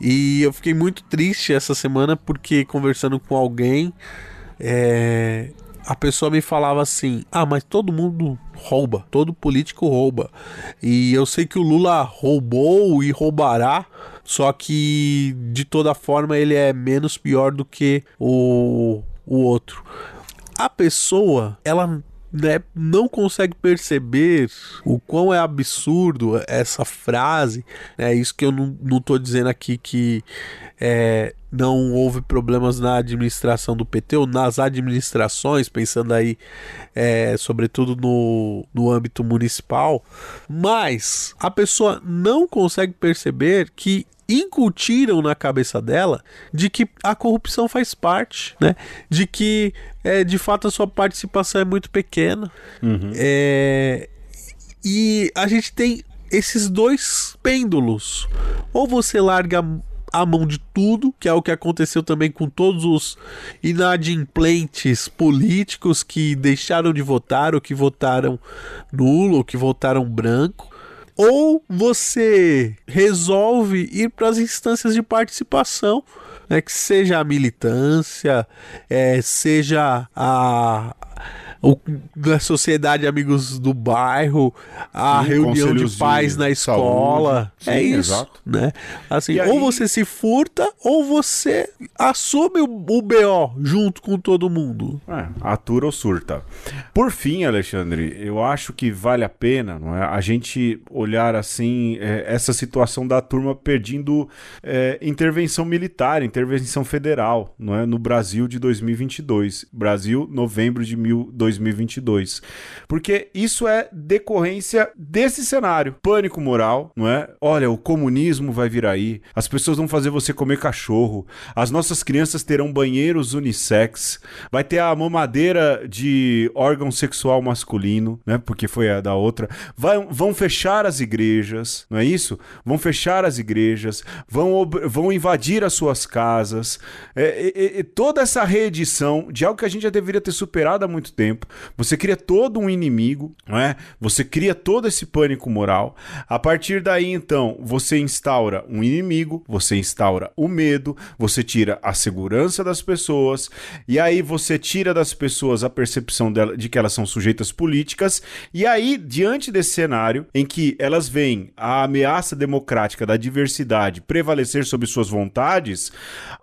E eu fiquei muito triste essa semana porque conversando com alguém, é, a pessoa me falava assim: ah, mas todo mundo rouba, todo político rouba. E eu sei que o Lula roubou e roubará, só que de toda forma ele é menos pior do que o, o outro. A pessoa, ela né, não consegue perceber o quão é absurdo essa frase. É isso que eu não, não tô dizendo aqui que é, não houve problemas na administração do PT ou nas administrações, pensando aí é, sobretudo no, no âmbito municipal, mas a pessoa não consegue perceber que incutiram na cabeça dela de que a corrupção faz parte, né? De que é, de fato a sua participação é muito pequena. Uhum. É, e a gente tem esses dois pêndulos. Ou você larga a mão de tudo, que é o que aconteceu também com todos os inadimplentes políticos que deixaram de votar, ou que votaram nulo, ou que votaram branco ou você resolve ir para as instâncias de participação, né, que seja a militância, é, seja a, o, da sociedade amigos do bairro, a Sim, reunião de pais na escola. Sim, é isso, exato. né? Assim, ou você se furta ou você assume o, o BO junto com todo mundo. É, atura ou surta. Por fim, Alexandre, eu acho que vale a pena não é, a gente olhar assim é, essa situação da turma perdendo é, intervenção militar, intervenção federal, não é, no Brasil de 2022. Brasil, novembro de mil, 2022. 2022. Porque isso é decorrência desse cenário. Pânico moral, não é? Olha, o comunismo vai vir aí, as pessoas vão fazer você comer cachorro, as nossas crianças terão banheiros unissex, vai ter a mamadeira de órgão sexual masculino, né? Porque foi a da outra. Vai, vão fechar as igrejas, não é isso? Vão fechar as igrejas, vão, vão invadir as suas casas. É, é, é, toda essa reedição de algo que a gente já deveria ter superado há muito tempo. Você cria todo um inimigo, não é? Você cria todo esse pânico moral. A partir daí, então, você instaura um inimigo, você instaura o medo, você tira a segurança das pessoas, e aí você tira das pessoas a percepção dela, de que elas são sujeitas políticas, e aí, diante desse cenário em que elas veem a ameaça democrática da diversidade prevalecer sobre suas vontades,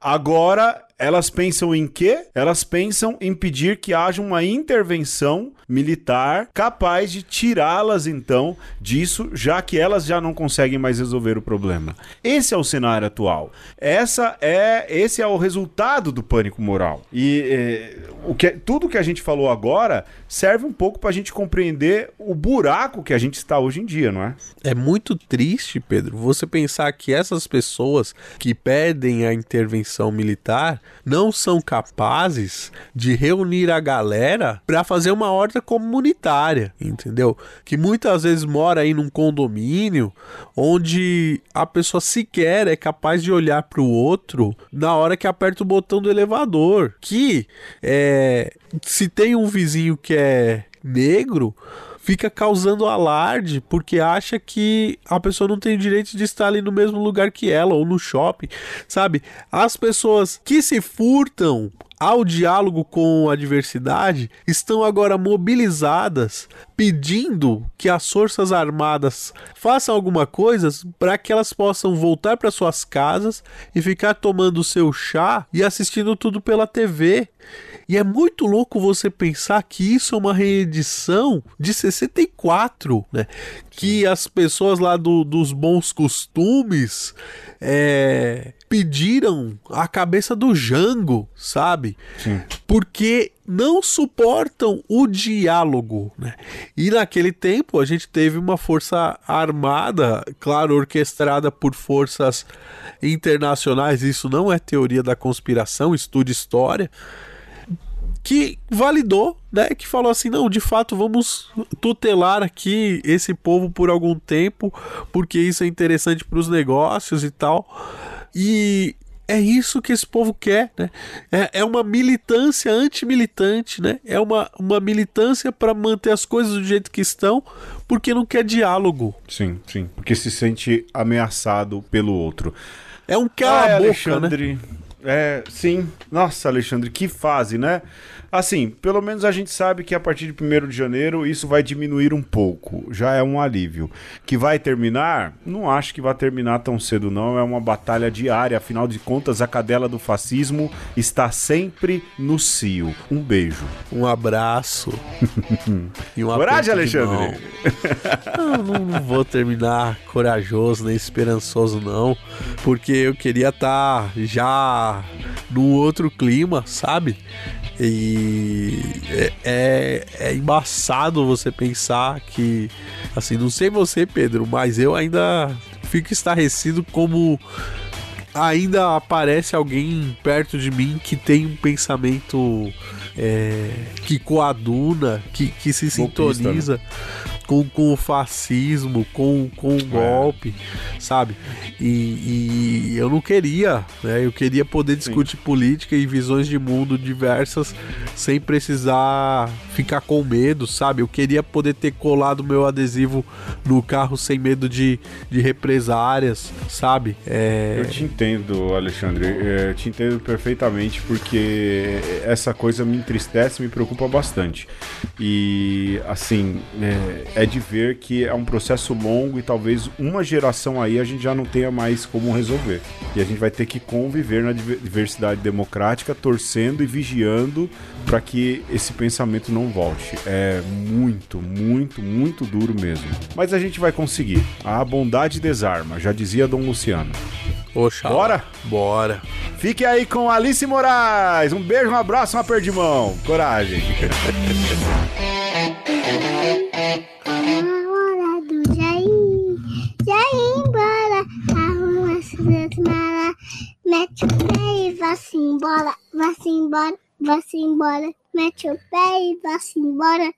agora elas pensam em quê? Elas pensam em pedir que haja uma intervenção militar capaz de tirá-las então disso, já que elas já não conseguem mais resolver o problema. Esse é o cenário atual. Essa é esse é o resultado do pânico moral. E é, o que tudo que a gente falou agora serve um pouco para a gente compreender o buraco que a gente está hoje em dia, não é? É muito triste, Pedro, você pensar que essas pessoas que pedem a intervenção militar não são capazes de reunir a galera para fazer uma horta comunitária, entendeu? Que muitas vezes mora aí num condomínio onde a pessoa sequer é capaz de olhar para o outro na hora que aperta o botão do elevador. Que é, se tem um vizinho que é negro, fica causando alarde porque acha que a pessoa não tem direito de estar ali no mesmo lugar que ela ou no shopping, sabe? As pessoas que se furtam ao diálogo com a diversidade estão agora mobilizadas pedindo que as forças armadas façam alguma coisa para que elas possam voltar para suas casas e ficar tomando seu chá e assistindo tudo pela TV. E é muito louco você pensar que isso é uma reedição de 64, né? Que as pessoas lá do, dos bons costumes é, pediram a cabeça do Jango, sabe? Sim. Porque não suportam o diálogo, né? E naquele tempo a gente teve uma força armada, claro, orquestrada por forças internacionais, isso não é teoria da conspiração, estude história que validou, né, que falou assim, não, de fato vamos tutelar aqui esse povo por algum tempo, porque isso é interessante para os negócios e tal. E é isso que esse povo quer, né? É, é uma militância antimilitante, né? É uma, uma militância para manter as coisas do jeito que estão, porque não quer diálogo. Sim, sim. Porque se sente ameaçado pelo outro. É um cala-boca, né? Alexandre. Né? É, sim. Nossa, Alexandre, que fase, né? Assim, pelo menos a gente sabe que a partir de 1 de janeiro isso vai diminuir um pouco. Já é um alívio. Que vai terminar? Não acho que vai terminar tão cedo, não. É uma batalha diária. Afinal de contas, a cadela do fascismo está sempre no cio. Um beijo. Um abraço. e um Coragem, Alexandre? não, não, não vou terminar corajoso nem esperançoso, não. Porque eu queria estar tá já no outro clima, sabe? E é, é, é, embaçado você pensar que, assim, não sei você, Pedro, mas eu ainda fico estarrecido como ainda aparece alguém perto de mim que tem um pensamento é, que coaduna, que, que se sintoniza. Né? Com, com o fascismo, com, com o é. golpe, é. sabe? E, e, eu não queria, né? Eu queria poder discutir Sim. política e visões de mundo diversas sem precisar ficar com medo, sabe? Eu queria poder ter colado meu adesivo no carro sem medo de, de represárias, sabe? É... Eu te entendo, Alexandre. Eu é, te entendo perfeitamente porque essa coisa me entristece, me preocupa bastante. E, assim, é, é de ver que é um processo longo e talvez uma geração aí a gente já não tenha mais como resolver. E a gente vai ter que conviver na diversidade democrática, torcendo e vigiando para que esse pensamento não volte. É muito, muito, muito duro mesmo. Mas a gente vai conseguir. A bondade desarma, já dizia Dom Luciano. Oxalá. Bora? Bora. Fique aí com Alice Moraes. Um beijo, um abraço, uma perdimão. Coragem. Mete o pé e vá-se embora, vá-se embora, vá-se embora, mete o pé e vá-se embora.